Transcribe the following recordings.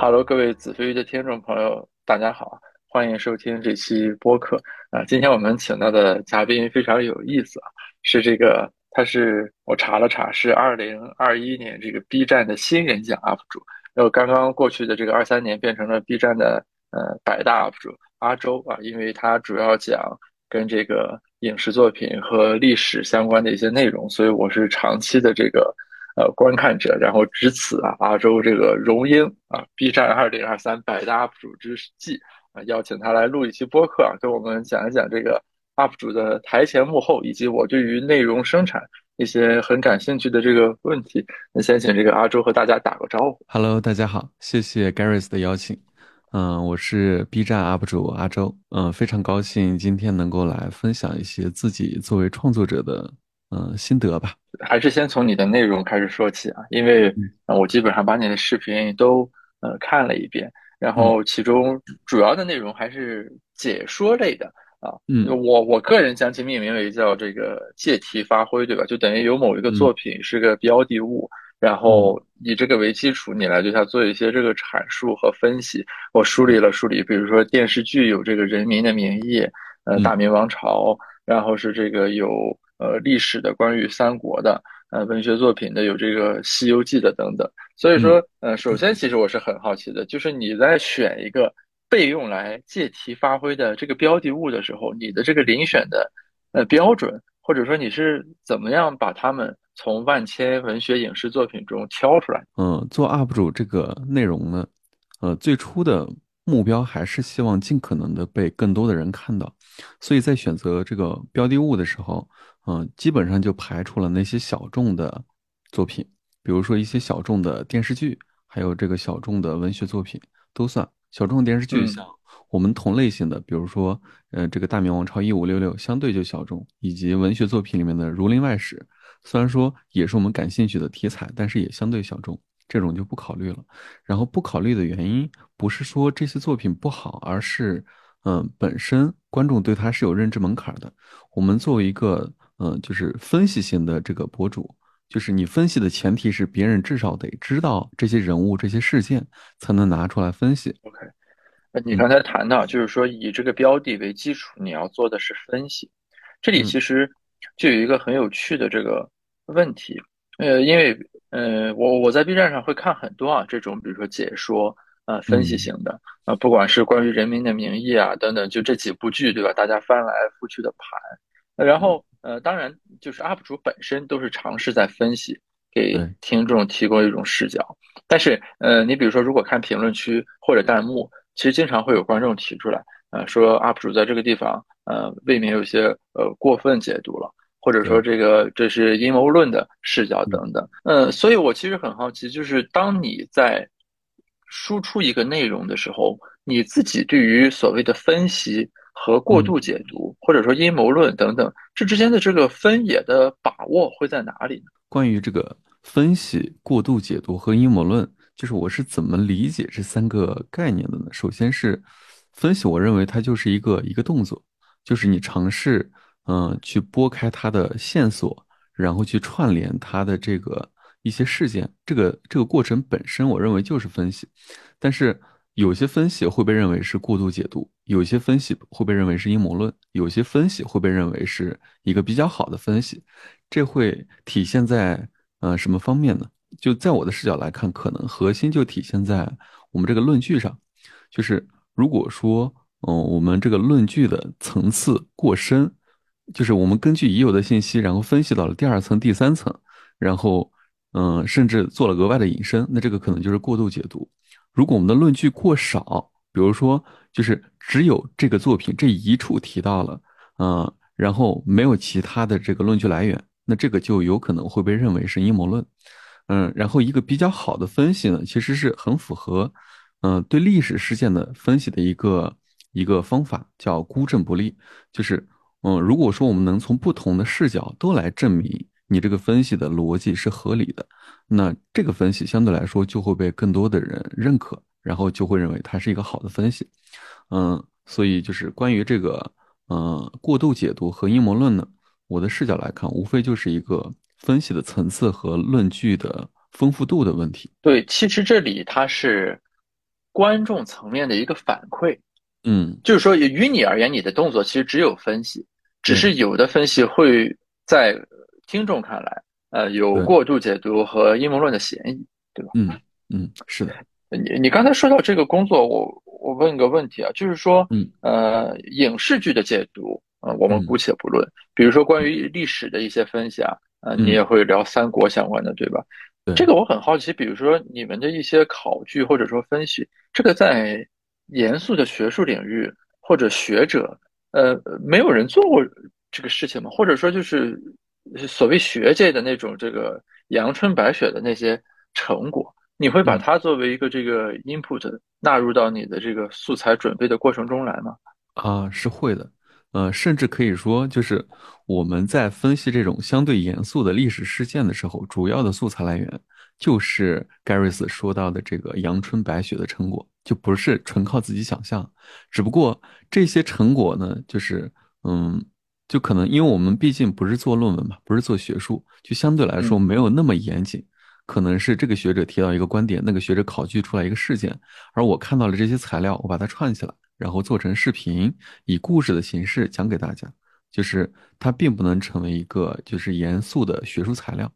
哈喽，各位子非鱼的听众朋友，大家好，欢迎收听这期播客啊。今天我们请到的嘉宾非常有意思啊，是这个，他是我查了查，是二零二一年这个 B 站的新人奖 UP 主，然后刚刚过去的这个二三年变成了 B 站的呃百大 UP 主阿周啊，因为他主要讲跟这个影视作品和历史相关的一些内容，所以我是长期的这个。呃，观看者，然后值此啊，阿周这个荣膺啊，B 站二零二三百大 UP 主之际啊，邀请他来录一期播客啊，跟我们讲一讲这个 UP 主的台前幕后，以及我对于内容生产一些很感兴趣的这个问题。那先请这个阿周和大家打个招呼。Hello，大家好，谢谢 Garris 的邀请。嗯，我是 B 站 UP 主阿周。嗯，非常高兴今天能够来分享一些自己作为创作者的。嗯，心得吧，还是先从你的内容开始说起啊，因为我基本上把你的视频都呃看了一遍，然后其中主要的内容还是解说类的啊。嗯，我我个人将其命名为叫这个借题发挥，对吧？就等于有某一个作品是个标的物，然后以这个为基础，你来对它做一些这个阐述和分析。我梳理了梳理，比如说电视剧有这个《人民的名义》，呃，《大明王朝》，然后是这个有。呃，历史的关于三国的，呃，文学作品的有这个《西游记》的等等。所以说，呃，首先其实我是很好奇的，就是你在选一个被用来借题发挥的这个标的物的时候，你的这个遴选的呃标准，或者说你是怎么样把它们从万千文学影视作品中挑出来？嗯，做 UP 主这个内容呢，呃，最初的目标还是希望尽可能的被更多的人看到，所以在选择这个标的物的时候。嗯，基本上就排除了那些小众的作品，比如说一些小众的电视剧，还有这个小众的文学作品都算小众电视剧。像我们同类型的，比如说，呃，这个《大明王朝一五六六》相对就小众，以及文学作品里面的《儒林外史》，虽然说也是我们感兴趣的题材，但是也相对小众，这种就不考虑了。然后不考虑的原因，不是说这些作品不好，而是，嗯，本身观众对他是有认知门槛的。我们作为一个嗯，就是分析型的这个博主，就是你分析的前提是别人至少得知道这些人物、这些事件，才能拿出来分析。OK，那你刚才谈到，就是说以这个标的为基础，你要做的是分析。这里其实就有一个很有趣的这个问题，呃，因为呃，我我在 B 站上会看很多啊，这种比如说解说啊、分析型的啊，不管是关于《人民的名义》啊等等，就这几部剧，对吧？大家翻来覆去的盘，然后。呃，当然，就是 UP 主本身都是尝试在分析，给听众提供一种视角。但是，呃，你比如说，如果看评论区或者弹幕，其实经常会有观众提出来，呃，说 UP 主在这个地方，呃，未免有些呃过分解读了，或者说这个这是阴谋论的视角等等。呃，所以我其实很好奇，就是当你在输出一个内容的时候，你自己对于所谓的分析。和过度解读，或者说阴谋论等等，这之间的这个分野的把握会在哪里呢？关于这个分析、过度解读和阴谋论，就是我是怎么理解这三个概念的呢？首先是分析，我认为它就是一个一个动作，就是你尝试嗯去拨开它的线索，然后去串联它的这个一些事件，这个这个过程本身，我认为就是分析，但是。有些分析会被认为是过度解读，有些分析会被认为是阴谋论，有些分析会被认为是一个比较好的分析。这会体现在呃什么方面呢？就在我的视角来看，可能核心就体现在我们这个论据上。就是如果说，嗯，我们这个论据的层次过深，就是我们根据已有的信息，然后分析到了第二层、第三层，然后嗯，甚至做了额外的引申，那这个可能就是过度解读。如果我们的论据过少，比如说就是只有这个作品这一处提到了，嗯，然后没有其他的这个论据来源，那这个就有可能会被认为是阴谋论，嗯，然后一个比较好的分析呢，其实是很符合，嗯，对历史事件的分析的一个一个方法，叫孤证不立，就是，嗯，如果说我们能从不同的视角都来证明你这个分析的逻辑是合理的。那这个分析相对来说就会被更多的人认可，然后就会认为它是一个好的分析，嗯，所以就是关于这个，嗯，过度解读和阴谋论呢，我的视角来看，无非就是一个分析的层次和论据的丰富度的问题。对，其实这里它是，观众层面的一个反馈。嗯，就是说，于你而言，你的动作其实只有分析，只是有的分析会在听众看来，呃，有过度解读和阴谋论的嫌疑，对吧？嗯嗯，是的。你你刚才说到这个工作，我我问个问题啊，就是说，嗯呃，影视剧的解读呃，我们姑且不论，比如说关于历史的一些分析啊，呃，你也会聊三国相关的，对吧？对，这个我很好奇，比如说你们的一些考据或者说分析，这个在。严肃的学术领域或者学者，呃，没有人做过这个事情吗？或者说，就是所谓学界的那种这个阳春白雪的那些成果，你会把它作为一个这个 input 纳入到你的这个素材准备的过程中来吗？啊，是会的，呃，甚至可以说，就是我们在分析这种相对严肃的历史事件的时候，主要的素材来源就是盖瑞斯说到的这个阳春白雪的成果。就不是纯靠自己想象，只不过这些成果呢，就是嗯，就可能因为我们毕竟不是做论文嘛，不是做学术，就相对来说没有那么严谨。可能是这个学者提到一个观点，那个学者考据出来一个事件，而我看到了这些材料，我把它串起来，然后做成视频，以故事的形式讲给大家。就是它并不能成为一个就是严肃的学术材料。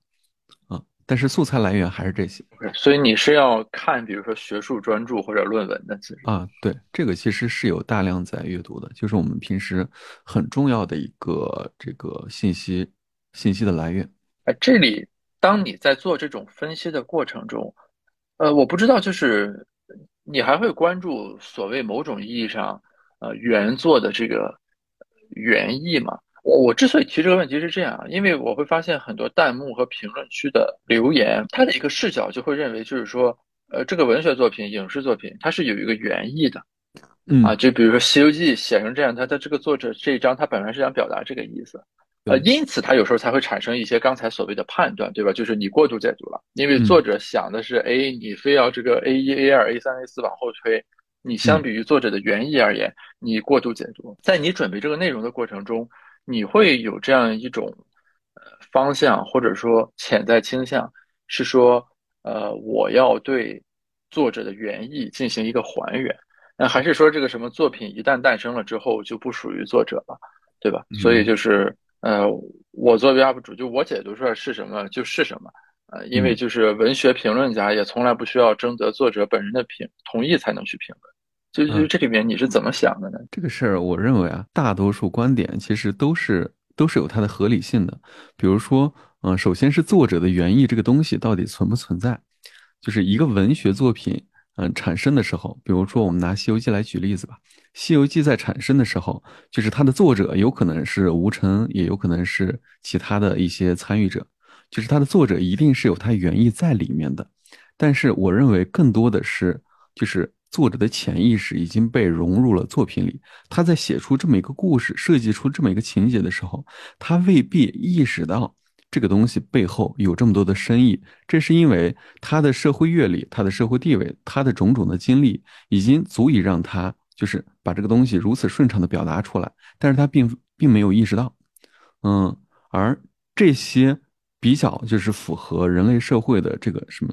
但是素材来源还是这些，所以你是要看，比如说学术专著或者论文的其实啊，对，这个其实是有大量在阅读的，就是我们平时很重要的一个这个信息信息的来源。哎，这里当你在做这种分析的过程中，呃，我不知道，就是你还会关注所谓某种意义上呃原作的这个原意吗？我我之所以提这个问题是这样，因为我会发现很多弹幕和评论区的留言，它的一个视角就会认为，就是说，呃，这个文学作品、影视作品，它是有一个原意的，嗯啊，就比如说《西游记》写成这样，它的这个作者这一章，他本来是想表达这个意思，呃，因此他有时候才会产生一些刚才所谓的判断，对吧？就是你过度解读了，因为作者想的是 A，你非要这个 A 一、A 二、A 三、A 四往后推，你相比于作者的原意而言，你过度解读，在你准备这个内容的过程中。你会有这样一种呃方向，或者说潜在倾向，是说，呃，我要对作者的原意进行一个还原，那还是说这个什么作品一旦诞生了之后就不属于作者了，对吧？所以就是，呃，我作为 UP 主，就我解读出来是什么就是什么，呃，因为就是文学评论家也从来不需要征得作者本人的评同意才能去评论。就就这里面你是怎么想的呢？这个事儿，我认为啊，大多数观点其实都是都是有它的合理性的。比如说，嗯，首先是作者的原意这个东西到底存不存在？就是一个文学作品，嗯，产生的时候，比如说我们拿《西游记》来举例子吧，《西游记》在产生的时候，就是它的作者有可能是吴承，也有可能是其他的一些参与者，就是它的作者一定是有它原意在里面的。但是我认为更多的是就是。作者的潜意识已经被融入了作品里，他在写出这么一个故事、设计出这么一个情节的时候，他未必意识到这个东西背后有这么多的深意。这是因为他的社会阅历、他的社会地位、他的种种的经历，已经足以让他就是把这个东西如此顺畅的表达出来，但是他并并没有意识到，嗯，而这些比较就是符合人类社会的这个什么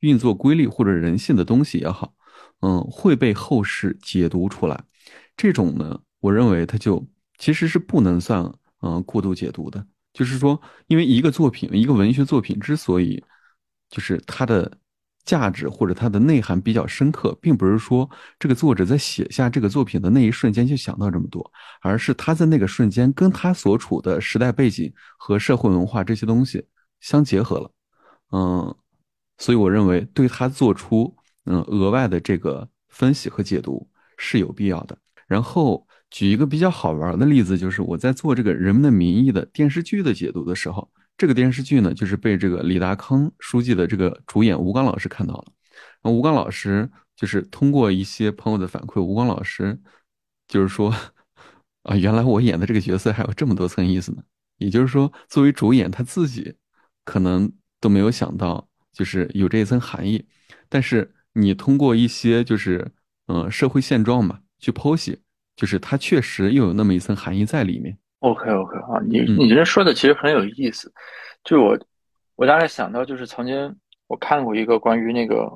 运作规律或者人性的东西也好。嗯，会被后世解读出来，这种呢，我认为它就其实是不能算嗯过度解读的。就是说，因为一个作品，一个文学作品之所以就是它的价值或者它的内涵比较深刻，并不是说这个作者在写下这个作品的那一瞬间就想到这么多，而是他在那个瞬间跟他所处的时代背景和社会文化这些东西相结合了。嗯，所以我认为对他做出。嗯，额外的这个分析和解读是有必要的。然后举一个比较好玩的例子，就是我在做这个《人们的名义》的电视剧的解读的时候，这个电视剧呢，就是被这个李达康书记的这个主演吴刚老师看到了。吴刚老师就是通过一些朋友的反馈，吴刚老师就是说，啊，原来我演的这个角色还有这么多层意思呢。也就是说，作为主演他自己可能都没有想到，就是有这一层含义，但是。你通过一些就是，嗯，社会现状嘛，去剖析，就是它确实又有那么一层含义在里面。OK OK 啊，你你这说的其实很有意思，就是我我大概想到就是曾经我看过一个关于那个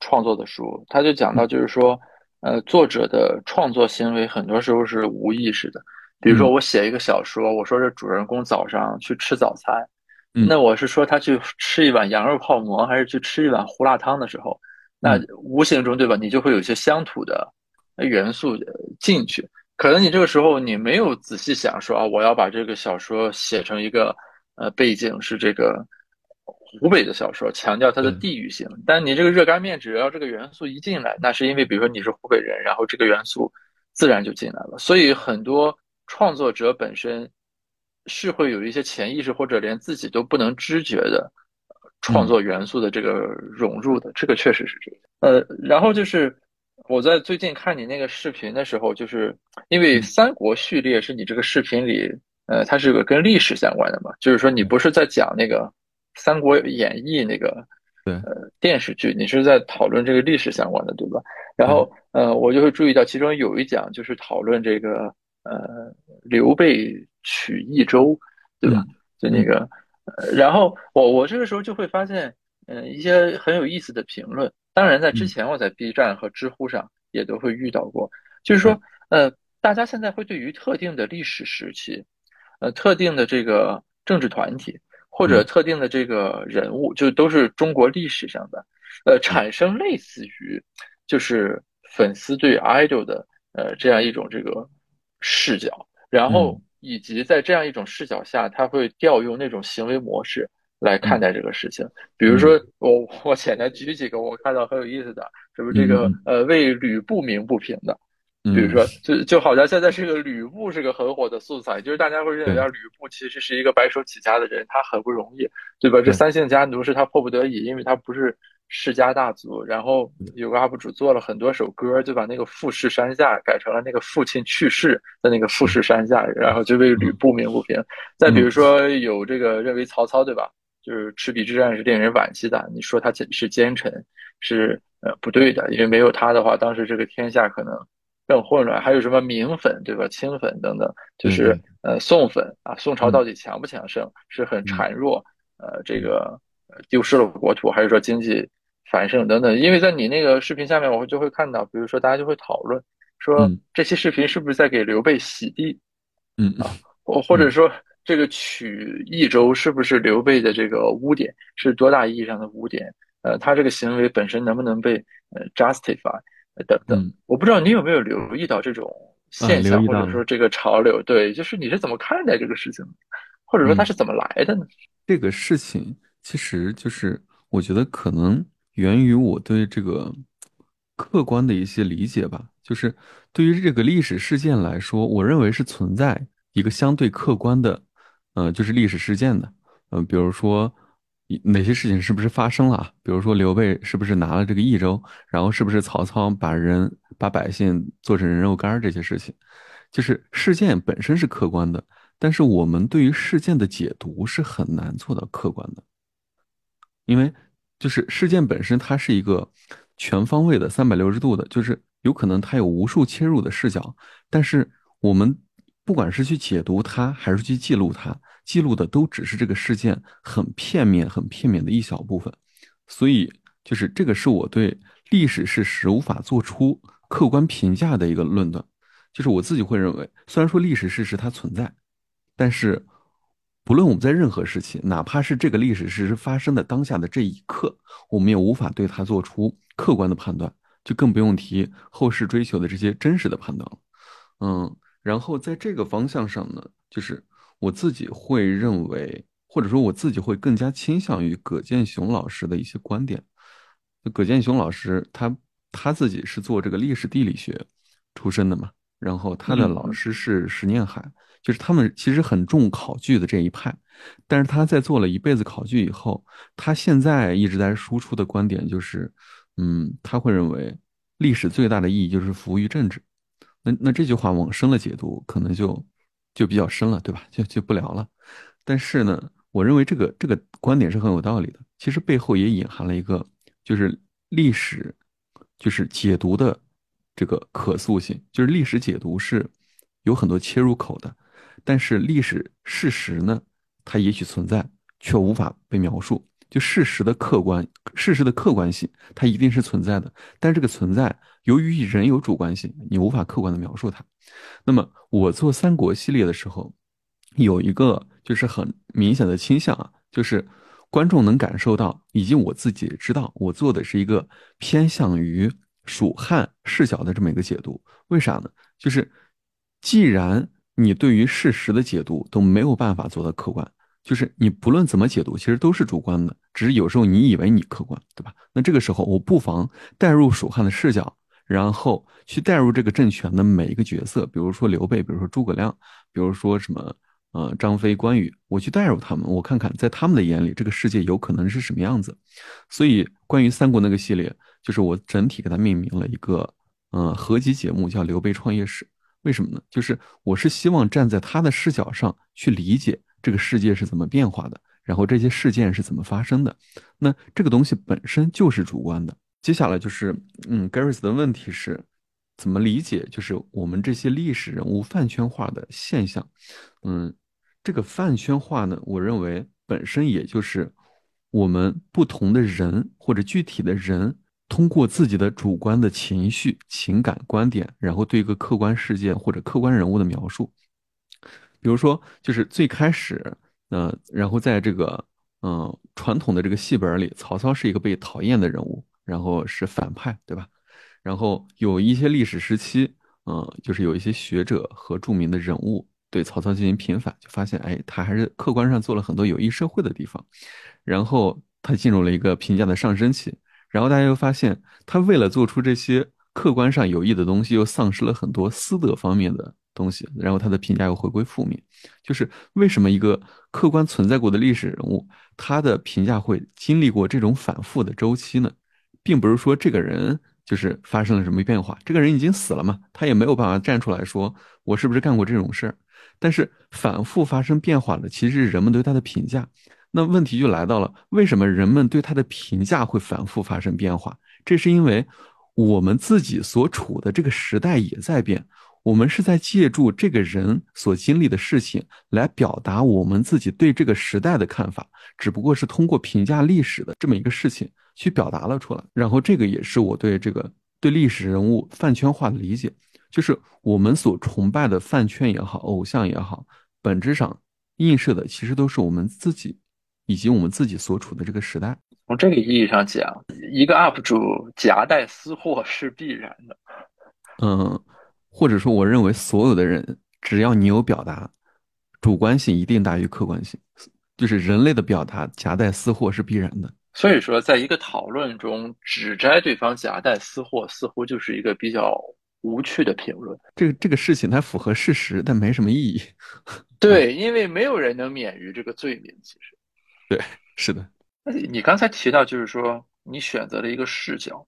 创作的书，他就讲到，就是说，呃，作者的创作行为很多时候是无意识的。比如说，我写一个小说，我说这主人公早上去吃早餐，那我是说他去吃一碗羊肉泡馍，还是去吃一碗胡辣汤的时候，那无形中对吧，你就会有一些乡土的元素进去。可能你这个时候你没有仔细想说啊，我要把这个小说写成一个呃背景是这个。湖北的小说强调它的地域性，但你这个热干面只要这个元素一进来，那是因为比如说你是湖北人，然后这个元素自然就进来了。所以很多创作者本身是会有一些潜意识或者连自己都不能知觉的创作元素的这个融入的，这个确实是这样。呃，然后就是我在最近看你那个视频的时候，就是因为三国序列是你这个视频里，呃，它是个跟历史相关的嘛，就是说你不是在讲那个。《三国演义》那个，对，呃，电视剧，你是在讨论这个历史相关的，对吧？然后，呃，我就会注意到其中有一讲就是讨论这个，呃，刘备取益州，对吧？就那个，呃，然后我我这个时候就会发现，嗯，一些很有意思的评论。当然，在之前我在 B 站和知乎上也都会遇到过，就是说，呃，大家现在会对于特定的历史时期，呃，特定的这个政治团体。或者特定的这个人物，就都是中国历史上的，呃，产生类似于，就是粉丝对 idol 的，呃，这样一种这个视角，然后以及在这样一种视角下，他会调用那种行为模式来看待这个事情。比如说，我我简单举几个我看到很有意思的，什么这个呃为吕布鸣不平的。比如说，就就好像现在这个吕布是个很火的素材，就是大家会认为啊，吕布其实是一个白手起家的人，他很不容易，对吧？这三姓家奴是他迫不得已，因为他不是世家大族。然后有个 UP 主做了很多首歌，就把那个富士山下改成了那个父亲去世的那个富士山下，然后就为吕布鸣不平。再比如说，有这个认为曹操，对吧？就是赤壁之战是令人惋惜的，你说他是奸臣是呃不对的，因为没有他的话，当时这个天下可能。更混乱，还有什么明粉对吧？清粉等等，就是呃宋粉啊，宋朝到底强不强盛？是很孱弱，呃，这个丢失了国土，还是说经济繁盛等等？因为在你那个视频下面，我就会看到，比如说大家就会讨论说，这期视频是不是在给刘备洗地？嗯啊，或或者说这个取益州是不是刘备的这个污点？是多大意义上的污点？呃，他这个行为本身能不能被呃 justify？等等，我不知道你有没有留意到这种现象，或者说这个潮流？对，就是你是怎么看待这个事情，或者说它是怎么来的呢？这个事情其实就是我觉得可能源于我对这个客观的一些理解吧。就是对于这个历史事件来说，我认为是存在一个相对客观的，呃，就是历史事件的，嗯，比如说。哪些事情是不是发生了？比如说刘备是不是拿了这个益州，然后是不是曹操把人把百姓做成人肉干这些事情，就是事件本身是客观的，但是我们对于事件的解读是很难做到客观的，因为就是事件本身它是一个全方位的三百六十度的，就是有可能它有无数切入的视角，但是我们不管是去解读它还是去记录它。记录的都只是这个事件很片面、很片面的一小部分，所以就是这个是我对历史事实无法做出客观评价的一个论断。就是我自己会认为，虽然说历史事实它存在，但是不论我们在任何时期，哪怕是这个历史事实发生的当下的这一刻，我们也无法对它做出客观的判断，就更不用提后世追求的这些真实的判断了。嗯，然后在这个方向上呢，就是。我自己会认为，或者说我自己会更加倾向于葛剑雄老师的一些观点。葛剑雄老师他他自己是做这个历史地理学出身的嘛，然后他的老师是石念海，就是他们其实很重考据的这一派。但是他在做了一辈子考据以后，他现在一直在输出的观点就是，嗯，他会认为历史最大的意义就是服务于政治。那那这句话往深了解读，可能就。就比较深了，对吧？就就不聊了。但是呢，我认为这个这个观点是很有道理的。其实背后也隐含了一个，就是历史，就是解读的这个可塑性。就是历史解读是有很多切入口的，但是历史事实呢，它也许存在，却无法被描述。就事实的客观，事实的客观性，它一定是存在的。但这个存在，由于人有主观性，你无法客观的描述它。那么我做三国系列的时候，有一个就是很明显的倾向啊，就是观众能感受到，以及我自己知道，我做的是一个偏向于蜀汉视角的这么一个解读。为啥呢？就是既然你对于事实的解读都没有办法做到客观。就是你不论怎么解读，其实都是主观的，只是有时候你以为你客观，对吧？那这个时候我不妨带入蜀汉的视角，然后去带入这个政权的每一个角色，比如说刘备，比如说诸葛亮，比如说什么呃张飞、关羽，我去带入他们，我看看在他们的眼里这个世界有可能是什么样子。所以关于三国那个系列，就是我整体给它命名了一个嗯合集节目，叫《刘备创业史》。为什么呢？就是我是希望站在他的视角上去理解。这个世界是怎么变化的？然后这些事件是怎么发生的？那这个东西本身就是主观的。接下来就是，嗯，Gareth 的问题是，怎么理解就是我们这些历史人物饭圈化的现象？嗯，这个饭圈化呢，我认为本身也就是我们不同的人或者具体的人，通过自己的主观的情绪、情感、观点，然后对一个客观事件或者客观人物的描述。比如说，就是最开始，呃，然后在这个，嗯，传统的这个戏本里，曹操是一个被讨厌的人物，然后是反派，对吧？然后有一些历史时期，嗯，就是有一些学者和著名的人物对曹操进行平反，就发现，哎，他还是客观上做了很多有益社会的地方，然后他进入了一个评价的上升期，然后大家又发现，他为了做出这些客观上有益的东西，又丧失了很多私德方面的。东西，然后他的评价又回归负面，就是为什么一个客观存在过的历史人物，他的评价会经历过这种反复的周期呢？并不是说这个人就是发生了什么变化，这个人已经死了嘛，他也没有办法站出来说我是不是干过这种事儿。但是反复发生变化的，其实是人们对他的评价。那问题就来到了，为什么人们对他的评价会反复发生变化？这是因为我们自己所处的这个时代也在变。我们是在借助这个人所经历的事情来表达我们自己对这个时代的看法，只不过是通过评价历史的这么一个事情去表达了出来。然后这个也是我对这个对历史人物饭圈化的理解，就是我们所崇拜的饭圈也好，偶像也好，本质上映射的其实都是我们自己以及我们自己所处的这个时代。从这个意义上讲，一个 UP 主夹带私货是必然的。嗯。或者说，我认为所有的人，只要你有表达，主观性一定大于客观性，就是人类的表达夹带私货是必然的。所以说，在一个讨论中，指摘对方夹带私货，似乎就是一个比较无趣的评论。这个这个事情它符合事实，但没什么意义。对，因为没有人能免于这个罪名。其实，对，是的。那你刚才提到，就是说你选择了一个视角。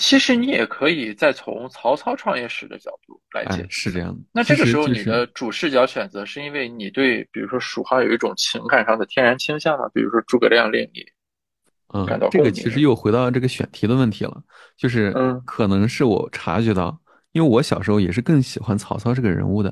其实你也可以再从曹操创业史的角度来解释，是这样的。那这个时候你的主视角选择是因为你对，比如说蜀汉有一种情感上的天然倾向吗？比如说诸葛亮令你，嗯，这个其实又回到这个选题的问题了，就是嗯，可能是我察觉到，因为我小时候也是更喜欢曹操这个人物的，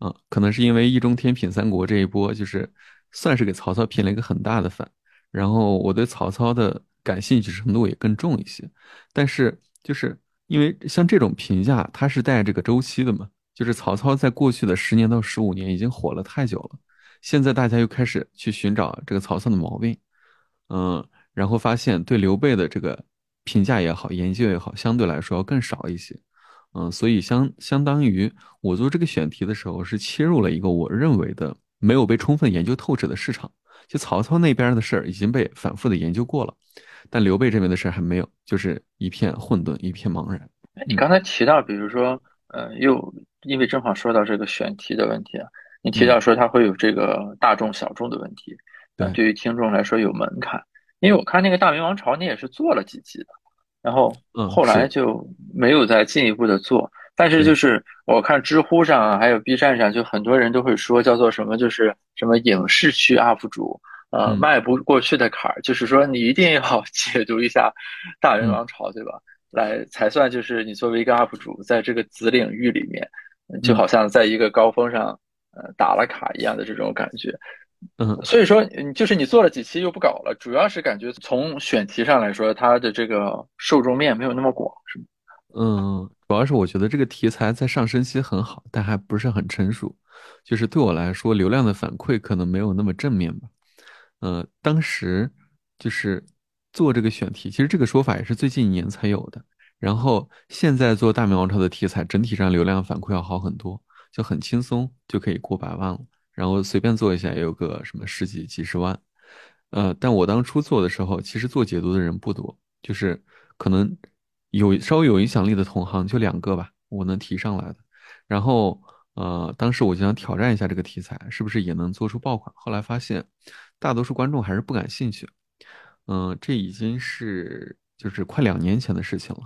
啊，可能是因为易中天品三国这一波，就是算是给曹操平了一个很大的反，然后我对曹操的。感兴趣程度也更重一些，但是就是因为像这种评价，它是带这个周期的嘛。就是曹操在过去的十年到十五年已经火了太久了，现在大家又开始去寻找这个曹操的毛病，嗯，然后发现对刘备的这个评价也好，研究也好，相对来说要更少一些，嗯，所以相相当于我做这个选题的时候是切入了一个我认为的没有被充分研究透彻的市场，就曹操那边的事儿已经被反复的研究过了。但刘备这边的事儿还没有，就是一片混沌，一片茫然。你刚才提到，比如说，呃，又因为正好说到这个选题的问题啊，你提到说它会有这个大众小众的问题，对，对于听众来说有门槛。因为我看那个大明王朝，你也是做了几集的，然后后来就没有再进一步的做。但是就是我看知乎上啊，还有 B 站上，就很多人都会说叫做什么，就是什么影视区 UP 主。呃，迈不过去的坎儿，就是说你一定要 解读一下大元王朝，对吧？来才算就是你作为一个 UP 主，在这个子领域里面，就好像在一个高峰上，呃，打了卡一样的这种感觉。嗯，所以说，就是你做了几期又不搞了，主要是感觉从选题上来说，它的这个受众面没有那么广，是吗？嗯，主要是我觉得这个题材在上升期很好，但还不是很成熟。就是对我来说，流量的反馈可能没有那么正面吧。呃，当时就是做这个选题，其实这个说法也是最近一年才有的。然后现在做大明王朝的题材，整体上流量反馈要好很多，就很轻松就可以过百万了。然后随便做一下也有个什么十几几十万。呃，但我当初做的时候，其实做解读的人不多，就是可能有稍微有影响力的同行就两个吧，我能提上来的。然后呃，当时我就想挑战一下这个题材，是不是也能做出爆款？后来发现大多数观众还是不感兴趣。嗯，这已经是就是快两年前的事情了。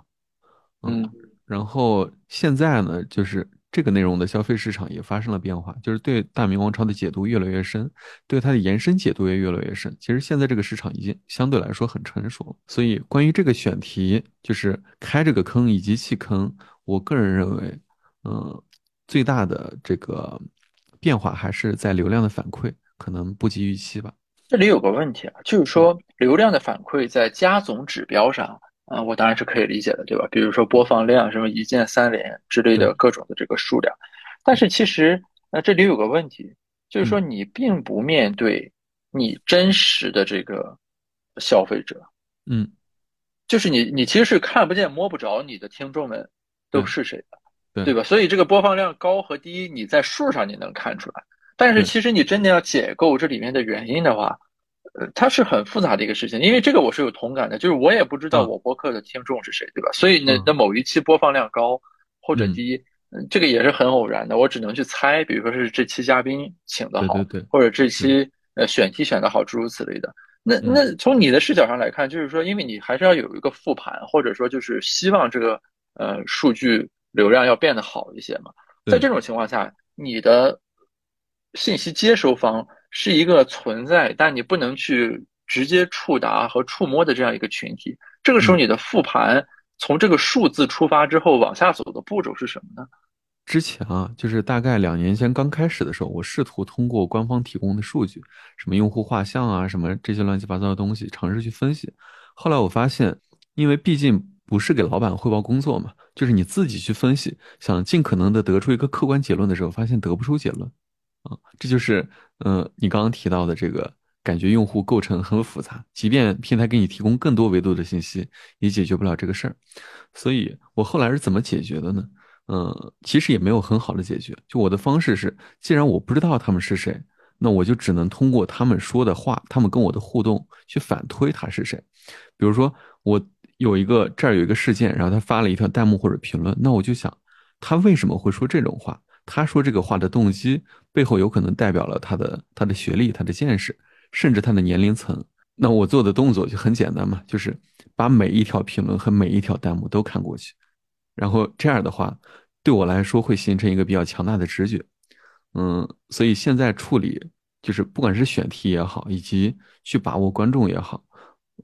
嗯，然后现在呢，就是这个内容的消费市场也发生了变化，就是对大明王朝的解读越来越深，对它的延伸解读也越来越深。其实现在这个市场已经相对来说很成熟，所以关于这个选题，就是开这个坑以及弃坑，我个人认为，嗯，最大的这个变化还是在流量的反馈，可能不及预期吧。这里有个问题啊，就是说流量的反馈在加总指标上。啊，我当然是可以理解的，对吧？比如说播放量，什么一键三连之类的各种的这个数量，但是其实，呃，这里有个问题，就是说你并不面对你真实的这个消费者，嗯，就是你，你其实是看不见摸不着你的听众们都是谁的，对。吧？所以这个播放量高和低，你在数上你能看出来，但是其实你真的要解构这里面的原因的话。呃，它是很复杂的一个事情，因为这个我是有同感的，就是我也不知道我播客的听众是谁，对吧？所以呢，那某一期播放量高或者低，嗯这个也是很偶然的，我只能去猜，比如说是这期嘉宾请的好，对或者这期呃选题选的好，诸如此类的。那那从你的视角上来看，就是说，因为你还是要有一个复盘，或者说就是希望这个呃数据流量要变得好一些嘛。在这种情况下，你的信息接收方。是一个存在，但你不能去直接触达和触摸的这样一个群体。这个时候，你的复盘从这个数字出发之后往下走的步骤是什么呢？之前啊，就是大概两年前刚开始的时候，我试图通过官方提供的数据，什么用户画像啊，什么这些乱七八糟的东西，尝试去分析。后来我发现，因为毕竟不是给老板汇报工作嘛，就是你自己去分析，想尽可能的得出一个客观结论的时候，发现得不出结论。啊，这就是，嗯，你刚刚提到的这个感觉，用户构成很复杂，即便平台给你提供更多维度的信息，也解决不了这个事儿。所以我后来是怎么解决的呢？嗯，其实也没有很好的解决。就我的方式是，既然我不知道他们是谁，那我就只能通过他们说的话，他们跟我的互动去反推他是谁。比如说，我有一个这儿有一个事件，然后他发了一条弹幕或者评论，那我就想，他为什么会说这种话？他说这个话的动机背后有可能代表了他的他的学历、他的见识，甚至他的年龄层。那我做的动作就很简单嘛，就是把每一条评论和每一条弹幕都看过去，然后这样的话对我来说会形成一个比较强大的直觉。嗯，所以现在处理就是不管是选题也好，以及去把握观众也好，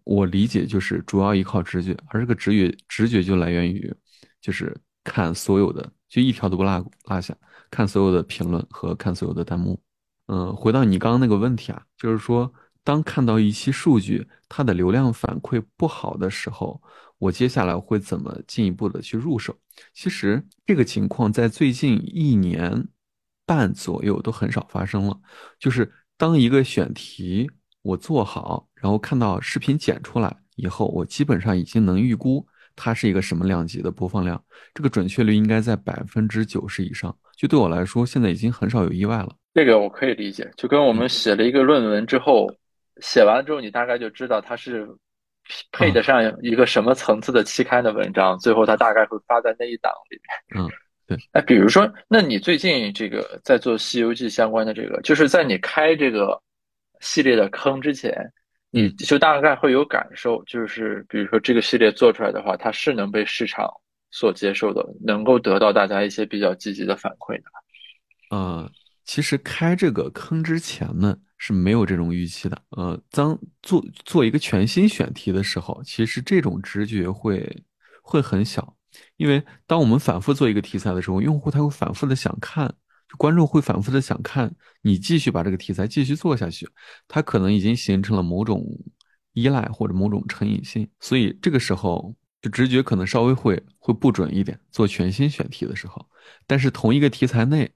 我理解就是主要依靠直觉，而这个直觉直觉就来源于就是看所有的。就一条都不落落下，看所有的评论和看所有的弹幕。嗯，回到你刚刚那个问题啊，就是说，当看到一期数据它的流量反馈不好的时候，我接下来会怎么进一步的去入手？其实这个情况在最近一年半左右都很少发生了。就是当一个选题我做好，然后看到视频剪出来以后，我基本上已经能预估。它是一个什么量级的播放量？这个准确率应该在百分之九十以上。就对我来说，现在已经很少有意外了。这个我可以理解，就跟我们写了一个论文之后，写完之后你大概就知道它是配得上一个什么层次的期刊的文章，最后它大概会发在那一档里面。嗯，对。哎，比如说，那你最近这个在做《西游记》相关的这个，就是在你开这个系列的坑之前。你就大概会有感受，就是比如说这个系列做出来的话，它是能被市场所接受的，能够得到大家一些比较积极的反馈的。呃，其实开这个坑之前呢是没有这种预期的。呃，当做做一个全新选题的时候，其实这种直觉会会很小，因为当我们反复做一个题材的时候，用户他会反复的想看，观众会反复的想看你继续把这个题材继续做下去，它可能已经形成了某种依赖或者某种成瘾性，所以这个时候就直觉可能稍微会会不准一点。做全新选题的时候，但是同一个题材内，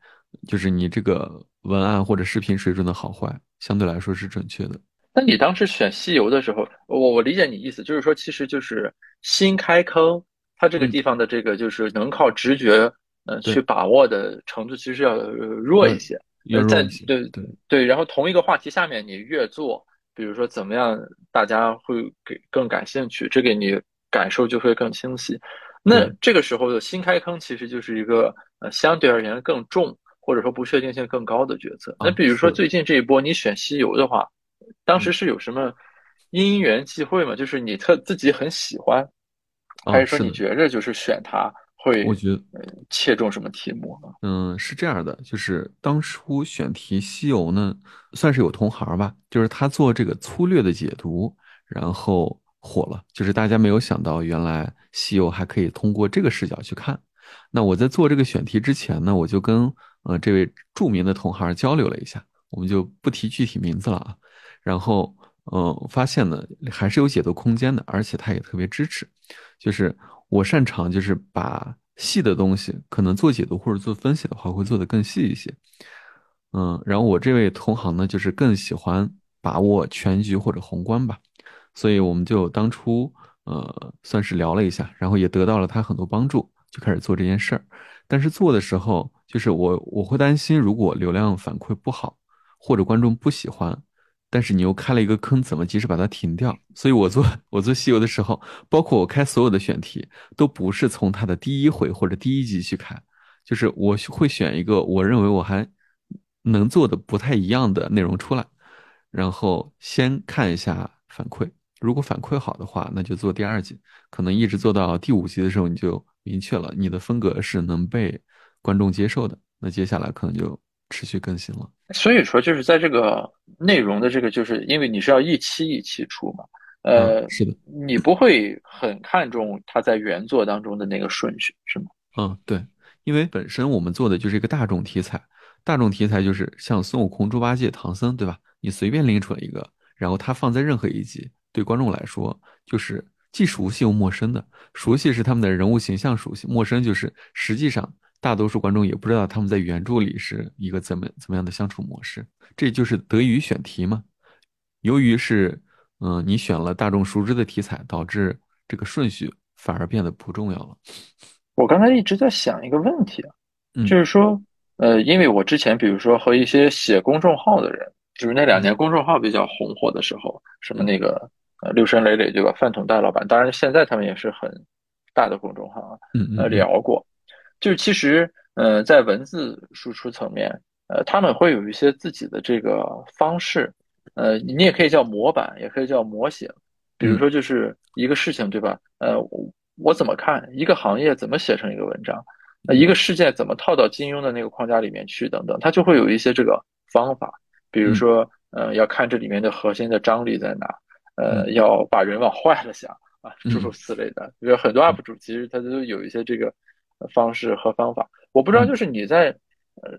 就是你这个文案或者视频水准的好坏，相对来说是准确的。那你当时选西游的时候，我我理解你意思，就是说其实就是新开坑，它这个地方的这个就是能靠直觉。呃，去把握的程度其实要弱一些。在对对对，然后同一个话题下面，你越做，比如说怎么样，大家会给更感兴趣，这个你感受就会更清晰。那这个时候的新开坑其实就是一个呃相对而言更重，或者说不确定性更高的决策。那比如说最近这一波你选西游的话，当时是有什么因缘际会吗？就是你特自己很喜欢，还是说你觉着就是选它？会，我觉得切中什么题目呢？嗯，是这样的，就是当初选题西游呢，算是有同行吧，就是他做这个粗略的解读，然后火了。就是大家没有想到，原来西游还可以通过这个视角去看。那我在做这个选题之前呢，我就跟呃这位著名的同行交流了一下，我们就不提具体名字了啊。然后嗯，发现呢还是有解读空间的，而且他也特别支持，就是。我擅长就是把细的东西，可能做解读或者做分析的话，会做得更细一些。嗯，然后我这位同行呢，就是更喜欢把握全局或者宏观吧，所以我们就当初呃算是聊了一下，然后也得到了他很多帮助，就开始做这件事儿。但是做的时候，就是我我会担心，如果流量反馈不好，或者观众不喜欢。但是你又开了一个坑，怎么及时把它停掉？所以我做 我做西游的时候，包括我开所有的选题，都不是从它的第一回或者第一集去开，就是我会选一个我认为我还能做的不太一样的内容出来，然后先看一下反馈，如果反馈好的话，那就做第二集，可能一直做到第五集的时候，你就明确了你的风格是能被观众接受的，那接下来可能就。持续更新了，所以说就是在这个内容的这个，就是因为你是要一期一期出嘛，呃，是的，你不会很看重它在原作当中的那个顺序，是吗？嗯，对，因为本身我们做的就是一个大众题材，大众题材就是像孙悟空、猪八戒、唐僧，对吧？你随便拎出来一个，然后它放在任何一集，对观众来说就是既熟悉又陌生的。熟悉是他们的人物形象熟悉，陌生就是实际上。大多数观众也不知道他们在原著里是一个怎么怎么样的相处模式，这就是得益于选题嘛。由于是，嗯，你选了大众熟知的题材，导致这个顺序反而变得不重要了。我刚才一直在想一个问题啊，就是说，呃，因为我之前比如说和一些写公众号的人，就是那两年公众号比较红火的时候，什么那个呃六神磊磊对吧？饭桶大老板，当然现在他们也是很大的公众号啊，呃聊过。就是其实，呃，在文字输出层面，呃，他们会有一些自己的这个方式，呃，你也可以叫模板，也可以叫模型。比如说，就是一个事情，对吧？呃，我怎么看一个行业，怎么写成一个文章？那一个事件怎么套到金庸的那个框架里面去？等等，他就会有一些这个方法。比如说，呃，要看这里面的核心的张力在哪，呃，要把人往坏了想啊，诸如此类的。比如很多 UP 主其实他都有一些这个。方式和方法，我不知道，就是你在呃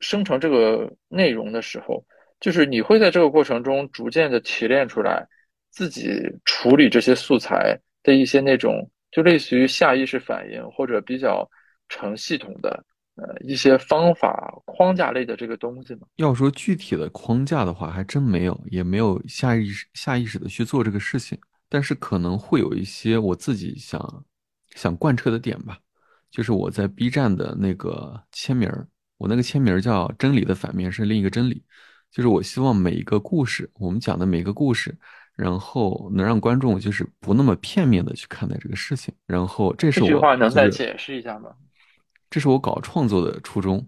生成这个内容的时候，就是你会在这个过程中逐渐的提炼出来自己处理这些素材的一些那种，就类似于下意识反应或者比较成系统的呃一些方法框架类的这个东西吗？要说具体的框架的话，还真没有，也没有下意识下意识的去做这个事情，但是可能会有一些我自己想想贯彻的点吧。就是我在 B 站的那个签名儿，我那个签名儿叫“真理的反面是另一个真理”，就是我希望每一个故事，我们讲的每一个故事，然后能让观众就是不那么片面的去看待这个事情。然后这是我这句话能再解释一下吗？这是我搞创作的初衷。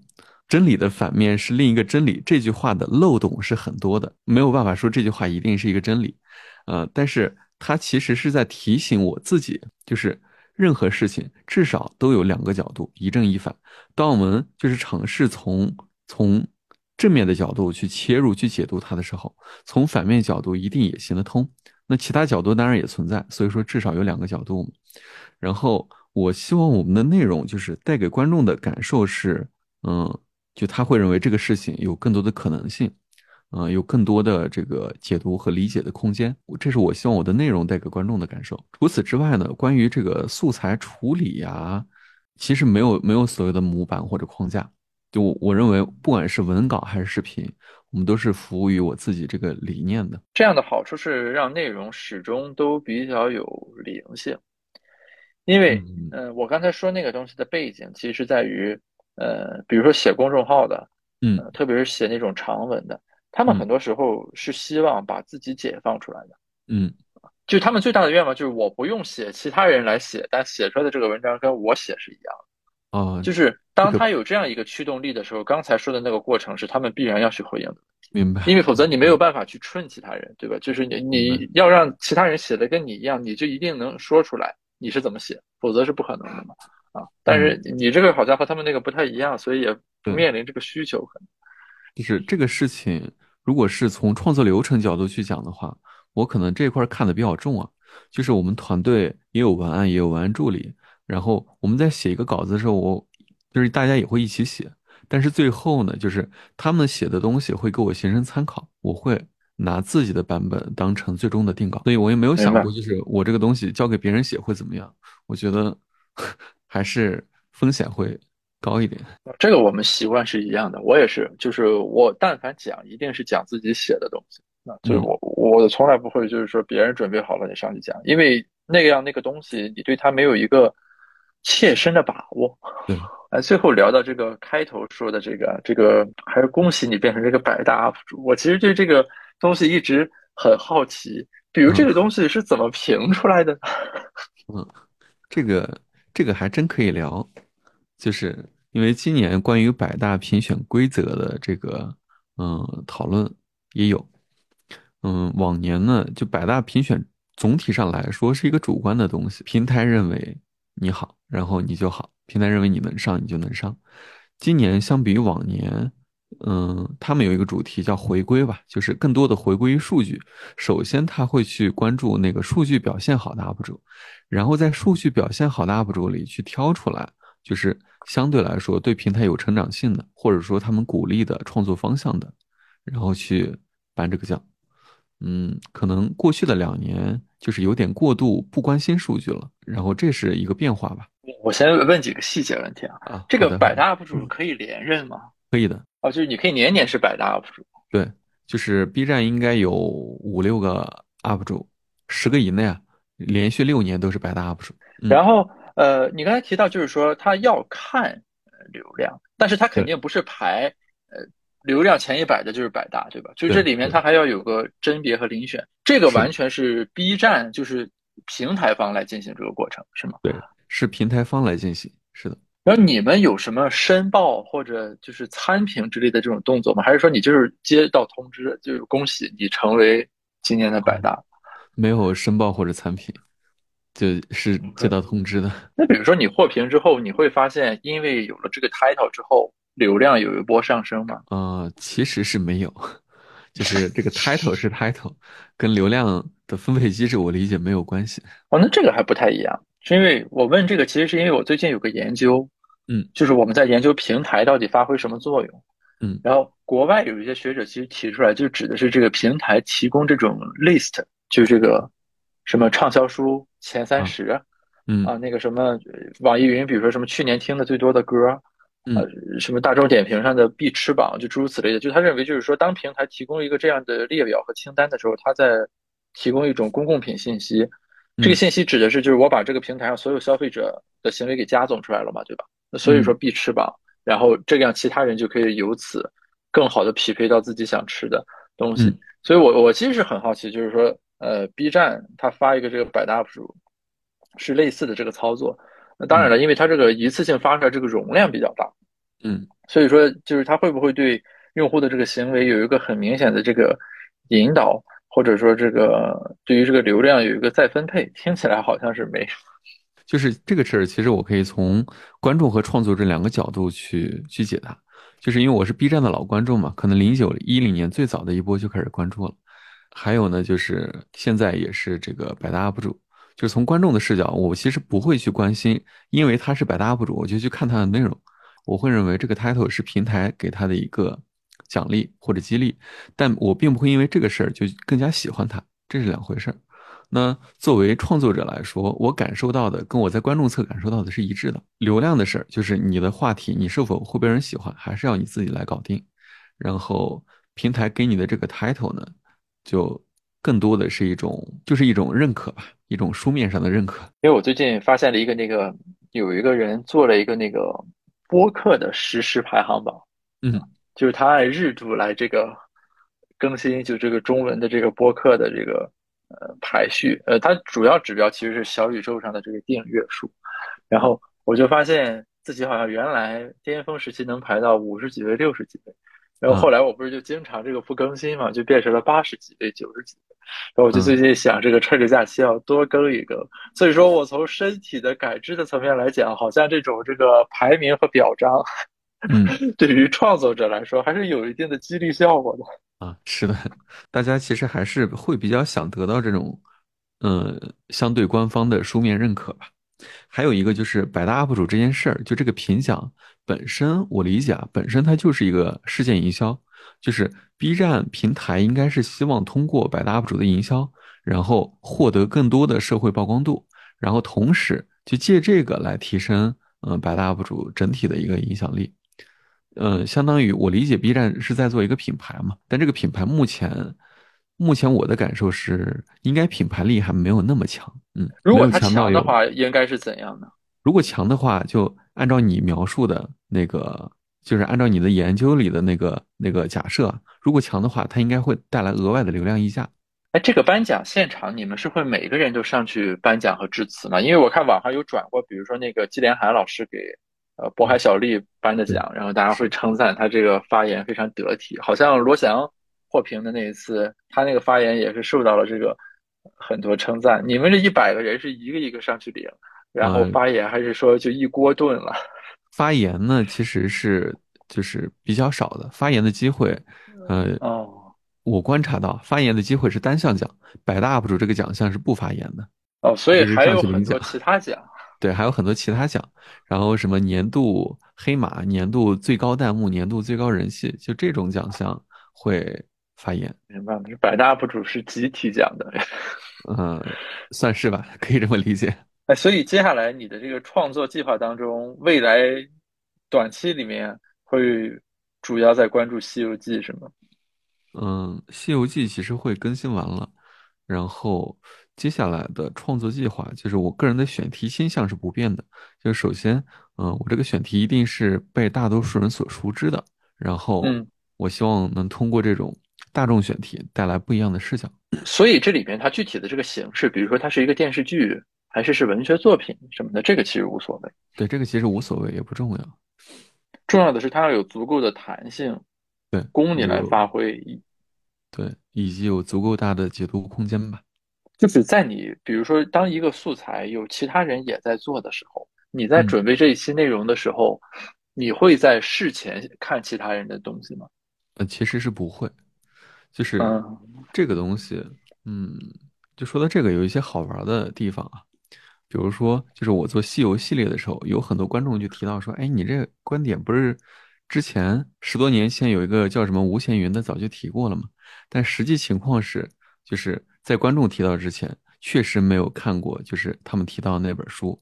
真理的反面是另一个真理，这句话的漏洞是很多的，没有办法说这句话一定是一个真理。呃，但是它其实是在提醒我自己，就是。任何事情至少都有两个角度，一正一反。当我们就是尝试从从正面的角度去切入去解读它的时候，从反面角度一定也行得通。那其他角度当然也存在，所以说至少有两个角度。然后我希望我们的内容就是带给观众的感受是，嗯，就他会认为这个事情有更多的可能性，嗯、有更多的这个解读和理解的空间。这是我希望我的内容带给观众的感受。除此之外呢，关于这个素材处理呀、其实没有没有所谓的模板或者框架。就我我认为，不管是文稿还是视频，我们都是服务于我自己这个理念的。这样的好处是让内容始终都比较有灵性，因为，嗯呃，我刚才说那个东西的背景，其实在于，呃，比如说写公众号的，嗯呃，特别是写那种长文的，他们嗯很多时候是希望把自己解放出来的。嗯就他们最大的愿望就是我不用写，其他人来写，但写出来的这个文章跟我写是一样的。啊，就是当他有这样一个驱动力的时候，刚才说的那个过程是他们必然要去回应的，明白。因为否则你没有办法去顺其他人，对吧？就是你你要让其他人写的跟你一样，你就一定能说出来你是怎么写，否则是不可能的嘛。啊，但是你这个好像和他们那个不太一样，所以也不面临这个需求可能。就是这个事情，如果是从创作流程角度去讲的话，我可能这块儿看的比较重啊。就是我们团队也有文案，也有文案助理，然后我们在写一个稿子的时候，我就是大家也会一起写，但是最后呢，就是他们写的东西会给我形成参考，我会拿自己的版本当成最终的定稿，所以我也没有想过，就是我这个东西交给别人写会怎么样。我觉得 还是风险会高一点。这个我们习惯是一样的，我也是，就是我但凡讲，一定是讲自己写的东西。那，就是嗯我我从来不会就是说别人准备好了你上去讲，因为那个样那个东西你对它没有一个切身的把握。对，哎，最后聊到这个开头说的这个这个，还是恭喜你变成这个百大 UP 主。我其实对这个东西一直很好奇，比如这个东西是怎么评出来的？嗯，这个这个还真可以聊，就是因为今年关于百大评选规则的这个嗯讨论也有，嗯，往年呢就百大评选总体上来说是一个主观的东西，平台认为你好，然后你就好，平台认为你能上，你就能上。今年相比于往年，嗯，他们有一个主题叫回归吧，就是更多的回归于数据。首先，他会去关注那个数据表现好的 UP 主，然后在数据表现好的 UP 主里去挑出来，就是相对来说对平台有成长性的，或者说他们鼓励的创作方向的，然后去颁这个奖。嗯，可能过去的两年就是有点过度不关心数据了，然后这是一个变化吧。我先问几个细节问题啊，啊，这个百大 UP 主可以连任吗？可以的，哦，就是你可以年年是百大 UP 主。对，就是 B 站应该有五六个 UP 主，十个以内啊，连续六年都是百大 UP 主。嗯然后呃，你刚才提到就是说他要看呃流量，但是他肯定不是排呃流量前一百的就是百大，对吧？就是这里面对它还要有个甄别和遴选，这个完全是 B 站就是平台方来进行这个过程，是吗？对，是平台方来进行，是的。然后你们有什么申报或者就是参评之类的这种动作吗？还是说你就是接到通知，就是恭喜你成为今年的百大？没有申报或者参评，就是接到通知的。那比如说你获评之后，你会发现因为有了这个 title 之后，流量有一波上升吗？呃，其实是没有，就是这个 title 是 title，跟流量的分配机制我理解没有关系。哦，那这个还不太一样，是因为我问这个，其实是因为我最近有个研究，嗯，就是我们在研究平台到底发挥什么作用，嗯然后国外有一些学者其实提出来，就指的是这个平台提供这种 list，就是这个什么畅销书前三十嗯啊，那个什么呃网易云，比如说什么去年听的最多的歌，嗯呃，什么大众点评上的必吃榜，就诸如此类的。就他认为，就是说，当平台提供一个这样的列表和清单的时候，他在提供一种公共品信息。这个嗯信息指的是，就是我把这个平台上所有消费者的行为给加总出来了嘛，对吧？那所以说必吃榜，然后这样其他人就可以由此更好的匹配到自己想吃的东西。嗯所以我我其实是很好奇，就是说，呃，B 站它发一个这个百大 UP 主是类似的这个操作。那当然了，因为它这个一次性发出来这个容量比较大，嗯所以说就是它会不会对用户的这个行为有一个很明显的这个引导，或者说这个对于这个流量有一个再分配？听起来好像是没。就是这个事儿，其实我可以从观众和创作这两个角度去去解答。就是因为我是 B 站的老观众嘛，可能零九一零年最早的一波就开始关注了。还有呢，就是现在也是这个百大 UP 主，就是从观众的视角，我其实不会去关心，因为他是百大 UP 主，我就去看他的内容。我会认为这个 title 是平台给他的一个奖励或者激励，但我并不会因为这个事儿就更加喜欢他，这是两回事儿。那作为创作者来说，我感受到的跟我在观众侧感受到的是一致的。流量的事儿就是你的话题，你是否会被人喜欢，还是要你自己来搞定。然后平台给你的这个 title 呢，就更多的是一种，就是一种认可吧，一种书面上的认可。因为我最近发现了一个那个，有一个人做了一个那个播客的实时排行榜，嗯，就是他按日度来这个更新，就这个中文的这个播客的这个。呃，排序，呃，它主要指标其实是小宇宙上的这个订阅数，然后我就发现自己好像原来巅峰时期能排到五十几位、六十几位，然后后来我不是就经常这个不更新嘛，就变成了八十几位、九十几位，然后我就最近想这个趁着假期要多更一更，所以说我从身体的感知的层面来讲，好像这种这个排名和表彰，嗯，对于创作者来说还是有一定的激励效果的。啊，是的，大家其实还是会比较想得到这种，呃，相对官方的书面认可吧。还有一个就是百大 UP 主这件事儿，就这个评奖本身，我理解啊，本身它就是一个事件营销，就是 B 站平台应该是希望通过百大 UP 主的营销，然后获得更多的社会曝光度，然后同时就借这个来提升，嗯，百大 UP 主整体的一个影响力。呃，相当于我理解 B 站是在做一个品牌嘛，但这个品牌目前，目前我的感受是，应该品牌力还没有那么强。嗯，如果它强的话，应该是怎样的？如果强的话，就按照你描述的那个，就是按照你的研究里的那个那个假设，如果强的话，它应该会带来额外的流量溢价。哎，这个颁奖现场，你们是会每个人都上去颁奖和致辞吗？因为我看网上有转过，比如说那个季连海老师给。呃，渤海小丽颁的奖，然后大家会称赞他这个发言非常得体，好像罗翔获评的那一次，他那个发言也是受到了这个很多称赞。你们这一百个人是一个一个上去领，然后发言，还是说就一锅炖了？发言呢，其实是就是比较少的，发言的机会，呃，哦，我观察到发言的机会是单项奖，百大 UP 主这个奖项是不发言的。哦，所以还有很多其他奖。对，还有很多其他奖，然后什么年度黑马、年度最高弹幕、年度最高人气，就这种奖项会发言。明白了，这百大 UP 主是集体讲的，嗯，算是吧，可以这么理解。哎，所以接下来你的这个创作计划当中，未来短期里面会主要在关注《西游记》是吗？嗯，《西游记》其实会更新完了，然后。接下来的创作计划就是我个人的选题倾向是不变的，就是首先，嗯，我这个选题一定是被大多数人所熟知的，然后，我希望能通过这种大众选题带来不一样的视角。所以这里边它具体的这个形式，比如说它是一个电视剧，还是是文学作品什么的，这个其实无所谓。对，这个其实无所谓，也不重要。重要的是它要有足够的弹性，对，供你来发挥。对，以及有足够大的解读空间吧。就是在你，比如说，当一个素材有其他人也在做的时候，你在准备这一期内容的时候，你会在事前看其他人的东西吗？呃，其实是不会，就是这个东西，嗯，就说到这个，有一些好玩的地方啊，比如说，就是我做西游系列的时候，有很多观众就提到说，哎，你这观点不是之前十多年前有一个叫什么吴闲云的早就提过了吗？但实际情况是，就是。在观众提到之前，确实没有看过，就是他们提到的那本书，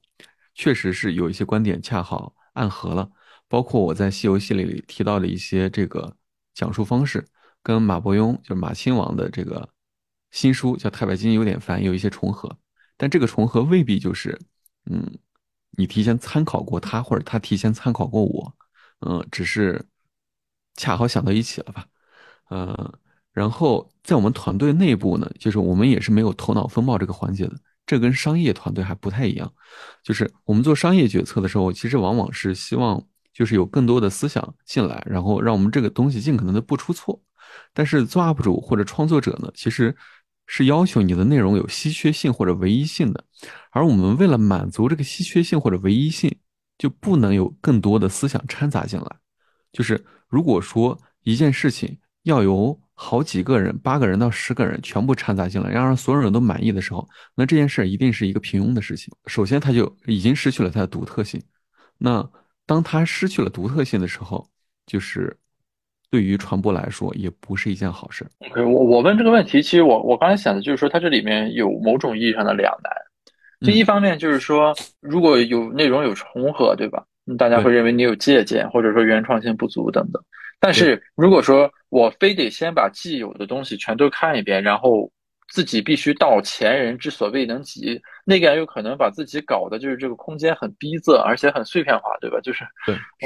确实是有一些观点恰好暗合了。包括我在《西游系列》里提到的一些这个讲述方式，跟马伯庸就是马亲王的这个新书叫《太白金有点烦》有一些重合，但这个重合未必就是，嗯，你提前参考过他，或者他提前参考过我，嗯，只是恰好想到一起了吧，嗯。然后在我们团队内部呢，就是我们也是没有头脑风暴这个环节的，这跟商业团队还不太一样。就是我们做商业决策的时候，其实往往是希望就是有更多的思想进来，然后让我们这个东西尽可能的不出错。但是做 UP 主或者创作者呢，其实是要求你的内容有稀缺性或者唯一性的，而我们为了满足这个稀缺性或者唯一性，就不能有更多的思想掺杂进来。就是如果说一件事情要由好几个人，八个人到十个人全部掺杂进来，要让所有人都满意的时候，那这件事一定是一个平庸的事情。首先，它就已经失去了它的独特性。那当它失去了独特性的时候，就是对于传播来说也不是一件好事。OK，我我问这个问题，其实我我刚才想的就是说，它这里面有某种意义上的两难。就一方面就是说，如果有内容有重合，对吧？大家会认为你有借鉴，或者说原创性不足等等。但是如果说我非得先把既有的东西全都看一遍，然后自己必须到前人之所未能及，那个人有可能把自己搞的就是这个空间很逼仄，而且很碎片化，对吧？就是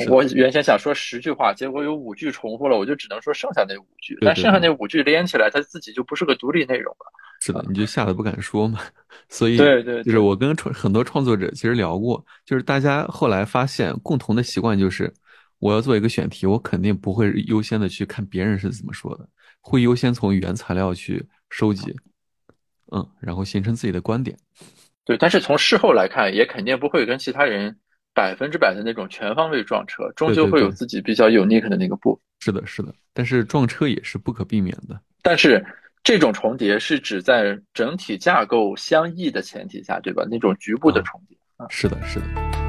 我原先想说十句话，结果有五句重复了，我就只能说剩下那五句，但剩下那五句连起来，它自己就不是个独立内容了。是的，你就吓得不敢说嘛。所以对对，就是我跟创很多创作者其实聊过，就是大家后来发现共同的习惯就是，我要做一个选题，我肯定不会优先的去看别人是怎么说的，会优先从原材料去收集。嗯，然后形成自己的观点，对，但是从事后来看，也肯定不会跟其他人百分之百的那种全方位撞车，终究会有自己比较 unique 的那个部分。是的，是的，但是撞车也是不可避免的。但是这种重叠是指在整体架构相异的前提下，对吧？那种局部的重叠啊，是的，是的。